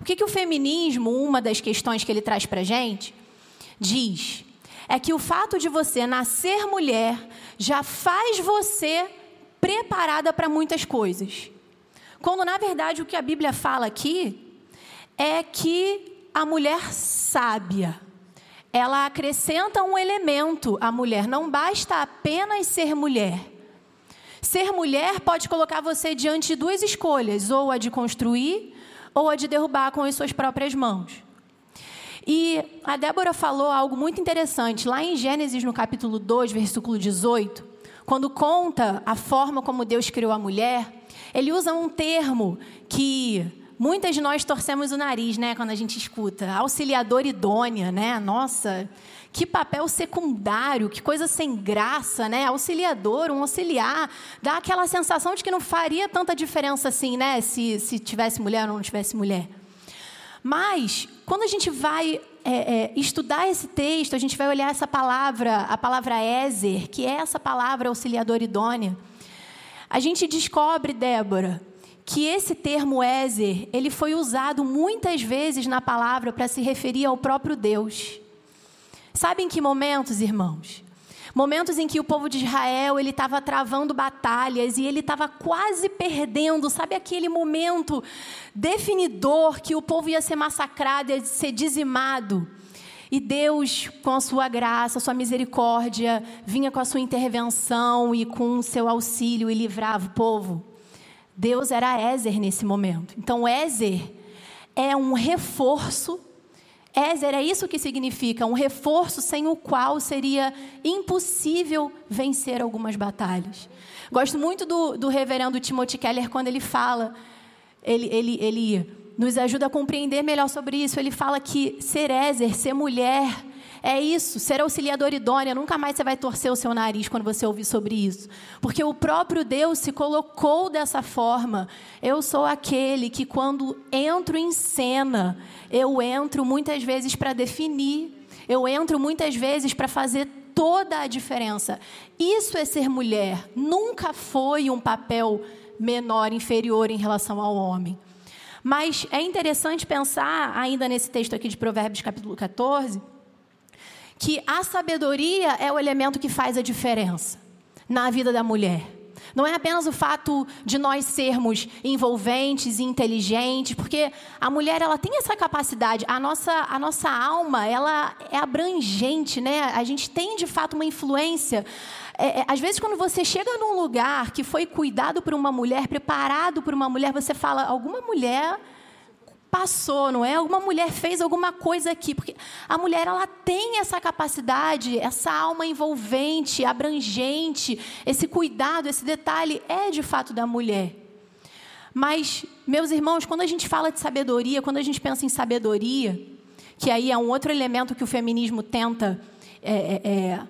O que, que o feminismo, uma das questões que ele traz para gente, diz? É que o fato de você nascer mulher já faz você preparada para muitas coisas. Quando, na verdade, o que a Bíblia fala aqui é que a mulher sábia, ela acrescenta um elemento à mulher. Não basta apenas ser mulher. Ser mulher pode colocar você diante de duas escolhas: ou a de construir, ou a de derrubar com as suas próprias mãos. E a Débora falou algo muito interessante lá em Gênesis, no capítulo 2, versículo 18, quando conta a forma como Deus criou a mulher. Ele usa um termo que muitas de nós torcemos o nariz, né, quando a gente escuta. Auxiliador idônea, né? Nossa, que papel secundário, que coisa sem graça, né? Auxiliador, um auxiliar, dá aquela sensação de que não faria tanta diferença assim, né? Se, se tivesse mulher ou não tivesse mulher. Mas, quando a gente vai é, é, estudar esse texto, a gente vai olhar essa palavra, a palavra Ézer, que é essa palavra auxiliador idônea. A gente descobre, Débora, que esse termo Ézer, ele foi usado muitas vezes na palavra para se referir ao próprio Deus. Sabe em que momentos, irmãos? Momentos em que o povo de Israel ele estava travando batalhas e ele estava quase perdendo. Sabe aquele momento definidor que o povo ia ser massacrado, ia ser dizimado? E Deus, com a sua graça, a sua misericórdia, vinha com a sua intervenção e com o seu auxílio e livrava o povo. Deus era Ézer nesse momento. Então, Ézer é um reforço. Ézer é isso que significa, um reforço sem o qual seria impossível vencer algumas batalhas. Gosto muito do, do reverendo Timothy Keller quando ele fala, ele, ele, ele nos ajuda a compreender melhor sobre isso. Ele fala que ser Ézer, ser mulher, é isso, ser auxiliador idônea. Nunca mais você vai torcer o seu nariz quando você ouvir sobre isso. Porque o próprio Deus se colocou dessa forma. Eu sou aquele que, quando entro em cena, eu entro muitas vezes para definir, eu entro muitas vezes para fazer toda a diferença. Isso é ser mulher. Nunca foi um papel menor, inferior em relação ao homem. Mas é interessante pensar, ainda nesse texto aqui de Provérbios, capítulo 14, que a sabedoria é o elemento que faz a diferença na vida da mulher. Não é apenas o fato de nós sermos envolventes e inteligentes, porque a mulher ela tem essa capacidade, a nossa, a nossa alma ela é abrangente, né? A gente tem de fato uma influência é, é, às vezes, quando você chega num lugar que foi cuidado por uma mulher, preparado por uma mulher, você fala: alguma mulher passou, não é? Alguma mulher fez alguma coisa aqui, porque a mulher ela tem essa capacidade, essa alma envolvente, abrangente, esse cuidado, esse detalhe é de fato da mulher. Mas, meus irmãos, quando a gente fala de sabedoria, quando a gente pensa em sabedoria, que aí é um outro elemento que o feminismo tenta é, é, é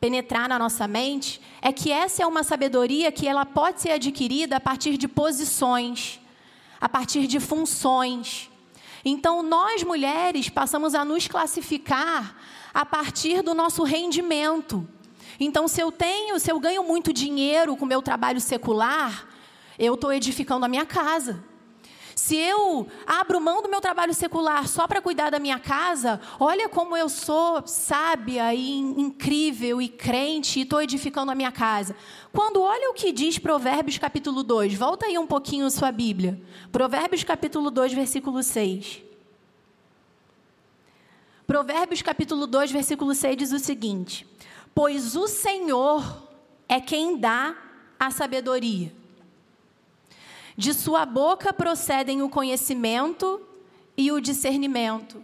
penetrar na nossa mente é que essa é uma sabedoria que ela pode ser adquirida a partir de posições, a partir de funções. Então, nós mulheres passamos a nos classificar a partir do nosso rendimento. Então, se eu tenho, se eu ganho muito dinheiro com meu trabalho secular, eu estou edificando a minha casa. Se eu abro mão do meu trabalho secular só para cuidar da minha casa, olha como eu sou sábia e incrível e crente e estou edificando a minha casa. Quando olha o que diz Provérbios capítulo 2, volta aí um pouquinho a sua Bíblia. Provérbios capítulo 2, versículo 6. Provérbios capítulo 2, versículo 6 diz o seguinte: Pois o Senhor é quem dá a sabedoria. De sua boca procedem o conhecimento e o discernimento.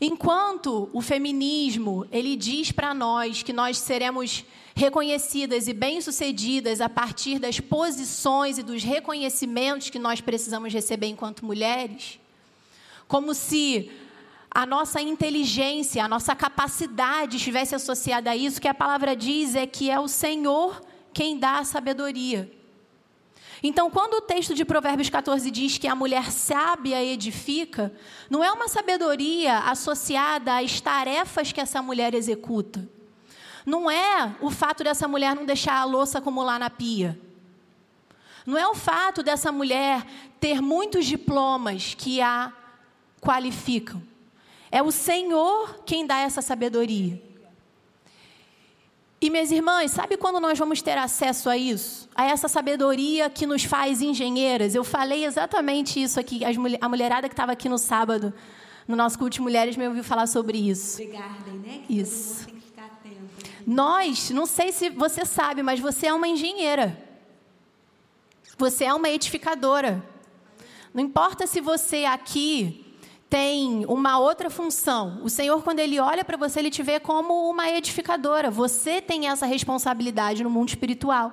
Enquanto o feminismo, ele diz para nós que nós seremos reconhecidas e bem-sucedidas a partir das posições e dos reconhecimentos que nós precisamos receber enquanto mulheres, como se a nossa inteligência, a nossa capacidade estivesse associada a isso, que a palavra diz é que é o Senhor quem dá a sabedoria. Então, quando o texto de Provérbios 14 diz que a mulher sábia edifica, não é uma sabedoria associada às tarefas que essa mulher executa. Não é o fato dessa mulher não deixar a louça acumular na pia. Não é o fato dessa mulher ter muitos diplomas que a qualificam. É o Senhor quem dá essa sabedoria. E minhas irmãs, sabe quando nós vamos ter acesso a isso? A essa sabedoria que nos faz engenheiras? Eu falei exatamente isso aqui. a mulherada que estava aqui no sábado, no nosso culto de mulheres, me ouviu falar sobre isso. Né? Que isso. Nós, não sei se você sabe, mas você é uma engenheira. Você é uma edificadora. Não importa se você aqui tem uma outra função. O Senhor, quando Ele olha para você, Ele te vê como uma edificadora. Você tem essa responsabilidade no mundo espiritual,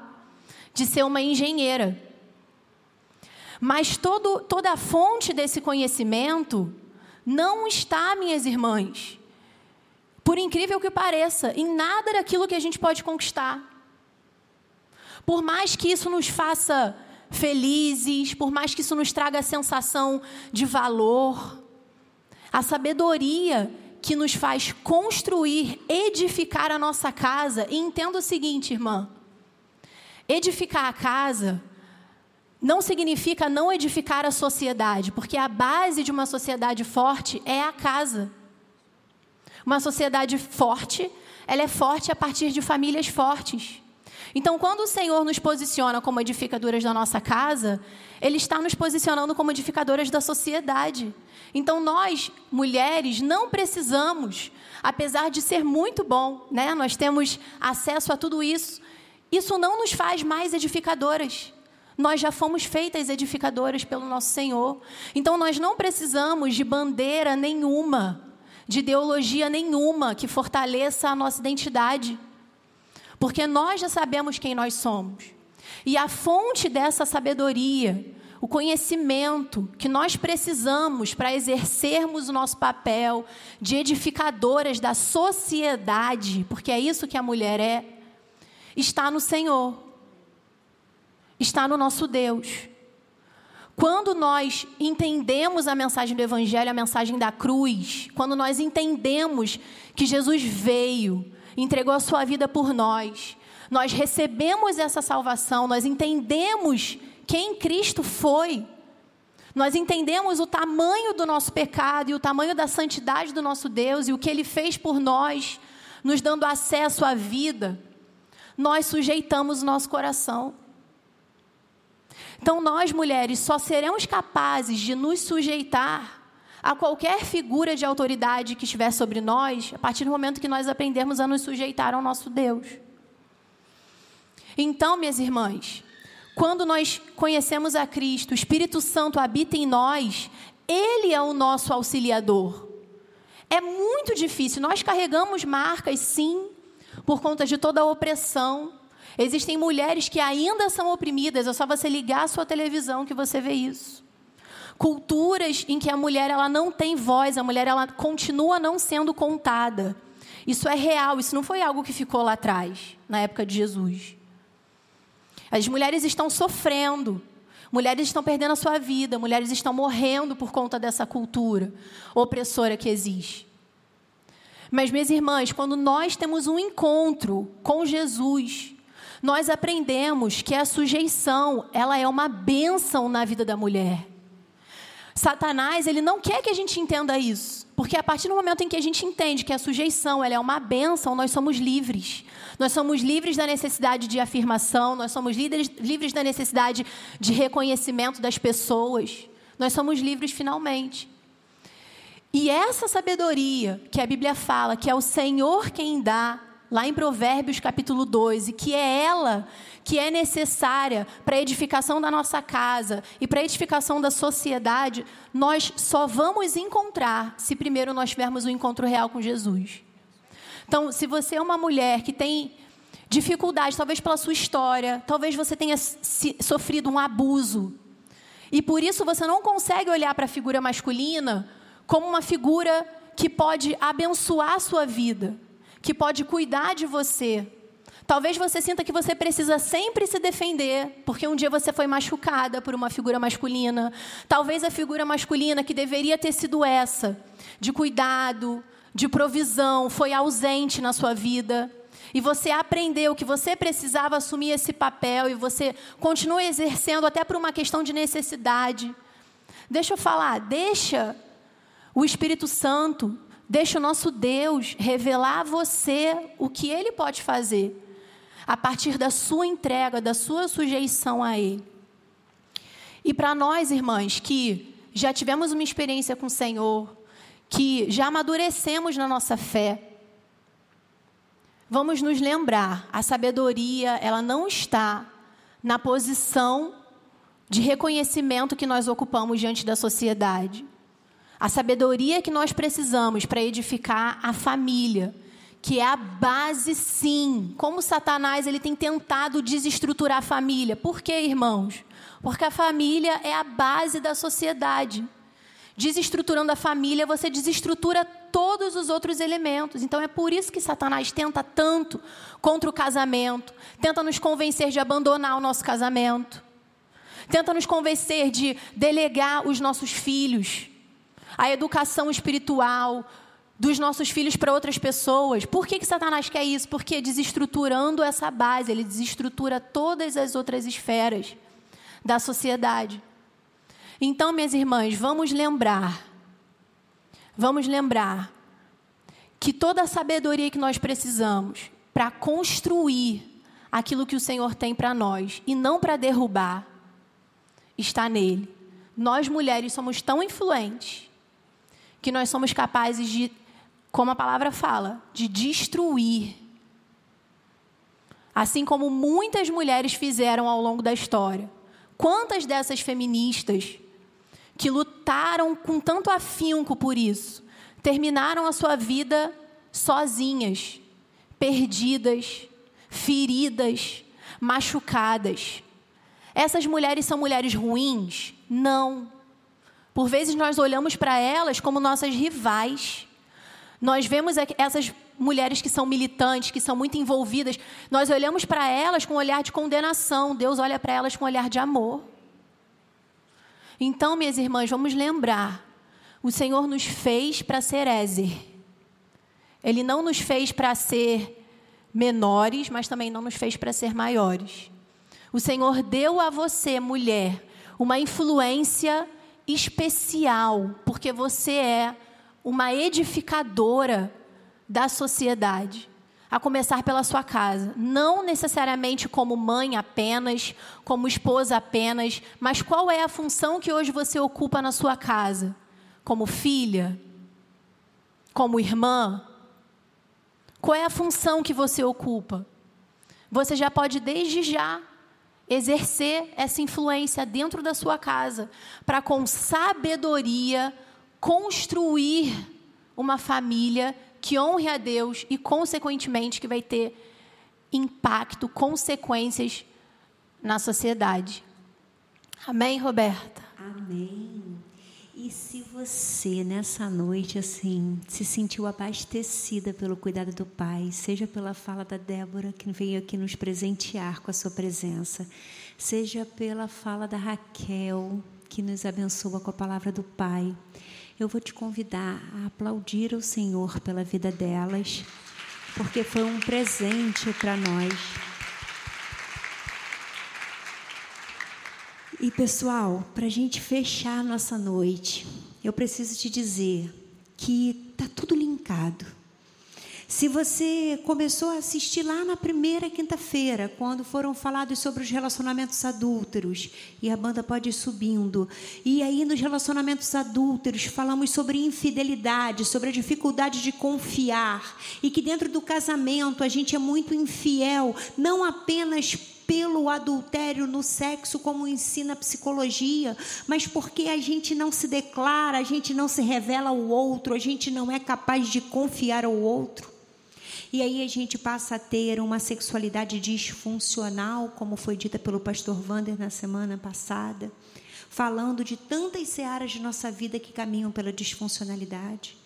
de ser uma engenheira. Mas todo, toda a fonte desse conhecimento não está, minhas irmãs, por incrível que pareça, em nada daquilo que a gente pode conquistar. Por mais que isso nos faça felizes, por mais que isso nos traga a sensação de valor, a sabedoria que nos faz construir, edificar a nossa casa. E entenda o seguinte, irmã: edificar a casa não significa não edificar a sociedade, porque a base de uma sociedade forte é a casa. Uma sociedade forte, ela é forte a partir de famílias fortes. Então, quando o Senhor nos posiciona como edificadoras da nossa casa, Ele está nos posicionando como edificadoras da sociedade. Então, nós, mulheres, não precisamos, apesar de ser muito bom, né? nós temos acesso a tudo isso, isso não nos faz mais edificadoras. Nós já fomos feitas edificadoras pelo nosso Senhor. Então, nós não precisamos de bandeira nenhuma, de ideologia nenhuma que fortaleça a nossa identidade. Porque nós já sabemos quem nós somos. E a fonte dessa sabedoria, o conhecimento que nós precisamos para exercermos o nosso papel de edificadoras da sociedade, porque é isso que a mulher é, está no Senhor, está no nosso Deus. Quando nós entendemos a mensagem do Evangelho, a mensagem da cruz, quando nós entendemos que Jesus veio, entregou a sua vida por nós, nós recebemos essa salvação, nós entendemos quem Cristo foi. Nós entendemos o tamanho do nosso pecado e o tamanho da santidade do nosso Deus e o que Ele fez por nós, nos dando acesso à vida. Nós sujeitamos o nosso coração. Então, nós mulheres só seremos capazes de nos sujeitar a qualquer figura de autoridade que estiver sobre nós a partir do momento que nós aprendermos a nos sujeitar ao nosso Deus. Então, minhas irmãs, quando nós conhecemos a Cristo, o Espírito Santo habita em nós, ele é o nosso auxiliador. É muito difícil, nós carregamos marcas, sim, por conta de toda a opressão. Existem mulheres que ainda são oprimidas, é só você ligar a sua televisão que você vê isso. Culturas em que a mulher ela não tem voz, a mulher ela continua não sendo contada. Isso é real, isso não foi algo que ficou lá atrás, na época de Jesus. As mulheres estão sofrendo. Mulheres estão perdendo a sua vida, mulheres estão morrendo por conta dessa cultura opressora que existe. Mas, minhas irmãs, quando nós temos um encontro com Jesus, nós aprendemos que a sujeição, ela é uma bênção na vida da mulher. Satanás, ele não quer que a gente entenda isso, porque a partir do momento em que a gente entende que a sujeição, ela é uma bênção, nós somos livres. Nós somos livres da necessidade de afirmação, nós somos livres, livres da necessidade de reconhecimento das pessoas. Nós somos livres finalmente. E essa sabedoria que a Bíblia fala, que é o Senhor quem dá, lá em Provérbios capítulo 12, que é ela que é necessária para a edificação da nossa casa e para a edificação da sociedade, nós só vamos encontrar se primeiro nós tivermos um encontro real com Jesus. Então, se você é uma mulher que tem dificuldade, talvez pela sua história, talvez você tenha sofrido um abuso, e por isso você não consegue olhar para a figura masculina como uma figura que pode abençoar a sua vida, que pode cuidar de você. Talvez você sinta que você precisa sempre se defender, porque um dia você foi machucada por uma figura masculina. Talvez a figura masculina que deveria ter sido essa, de cuidado, de provisão, foi ausente na sua vida. E você aprendeu que você precisava assumir esse papel e você continua exercendo até por uma questão de necessidade. Deixa eu falar, deixa o Espírito Santo, deixa o nosso Deus revelar a você o que ele pode fazer a partir da sua entrega, da sua sujeição a ele. E para nós, irmãs, que já tivemos uma experiência com o Senhor, que já amadurecemos na nossa fé, vamos nos lembrar, a sabedoria, ela não está na posição de reconhecimento que nós ocupamos diante da sociedade. A sabedoria que nós precisamos para edificar a família, que é a base, sim. Como Satanás ele tem tentado desestruturar a família. Por quê, irmãos? Porque a família é a base da sociedade. Desestruturando a família, você desestrutura todos os outros elementos. Então é por isso que Satanás tenta tanto contra o casamento, tenta nos convencer de abandonar o nosso casamento, tenta nos convencer de delegar os nossos filhos a educação espiritual dos nossos filhos para outras pessoas. Por que, que Satanás quer isso? Porque desestruturando essa base, ele desestrutura todas as outras esferas da sociedade. Então, minhas irmãs, vamos lembrar, vamos lembrar que toda a sabedoria que nós precisamos para construir aquilo que o Senhor tem para nós e não para derrubar, está nele. Nós mulheres somos tão influentes que nós somos capazes de, como a palavra fala, de destruir. Assim como muitas mulheres fizeram ao longo da história. Quantas dessas feministas que lutaram com tanto afinco por isso, terminaram a sua vida sozinhas, perdidas, feridas, machucadas. Essas mulheres são mulheres ruins? Não. Por vezes nós olhamos para elas como nossas rivais. Nós vemos essas mulheres que são militantes, que são muito envolvidas, nós olhamos para elas com um olhar de condenação, Deus olha para elas com um olhar de amor. Então, minhas irmãs, vamos lembrar: o Senhor nos fez para ser Ézer. Ele não nos fez para ser menores, mas também não nos fez para ser maiores. O Senhor deu a você, mulher, uma influência especial, porque você é uma edificadora da sociedade, a começar pela sua casa. Não necessariamente como mãe apenas, como esposa apenas, mas qual é a função que hoje você ocupa na sua casa? Como filha? Como irmã? Qual é a função que você ocupa? Você já pode, desde já, exercer essa influência dentro da sua casa, para com sabedoria construir uma família que honre a Deus e, consequentemente, que vai ter impacto, consequências na sociedade. Amém, Roberta? Amém. E se você nessa noite assim se sentiu abastecida pelo cuidado do Pai, seja pela fala da Débora que veio aqui nos presentear com a sua presença, seja pela fala da Raquel que nos abençoa com a palavra do Pai, eu vou te convidar a aplaudir o Senhor pela vida delas, porque foi um presente para nós. E pessoal, para a gente fechar nossa noite, eu preciso te dizer que tá tudo linkado. Se você começou a assistir lá na primeira quinta-feira, quando foram falados sobre os relacionamentos adúlteros, e a banda pode ir subindo, e aí nos relacionamentos adúlteros falamos sobre infidelidade, sobre a dificuldade de confiar, e que dentro do casamento a gente é muito infiel, não apenas pelo adultério no sexo, como ensina a psicologia, mas porque a gente não se declara, a gente não se revela ao outro, a gente não é capaz de confiar ao outro. E aí a gente passa a ter uma sexualidade disfuncional, como foi dita pelo pastor Vander na semana passada, falando de tantas searas de nossa vida que caminham pela disfuncionalidade.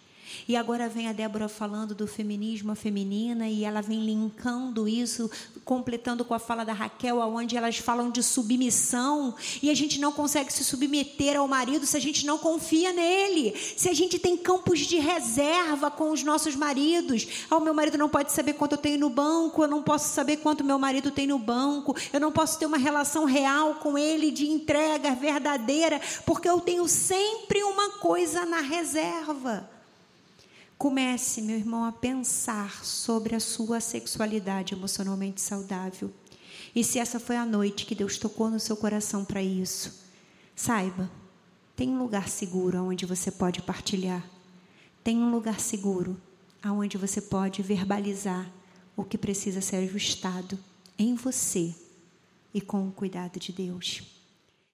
E agora vem a Débora falando do feminismo feminina e ela vem linkando isso, completando com a fala da Raquel, onde elas falam de submissão e a gente não consegue se submeter ao marido se a gente não confia nele, se a gente tem campos de reserva com os nossos maridos. Ah, o meu marido não pode saber quanto eu tenho no banco, eu não posso saber quanto meu marido tem no banco, eu não posso ter uma relação real com ele de entrega verdadeira, porque eu tenho sempre uma coisa na reserva. Comece, meu irmão, a pensar sobre a sua sexualidade emocionalmente saudável. E se essa foi a noite que Deus tocou no seu coração para isso, saiba, tem um lugar seguro onde você pode partilhar. Tem um lugar seguro aonde você pode verbalizar o que precisa ser ajustado em você e com o cuidado de Deus.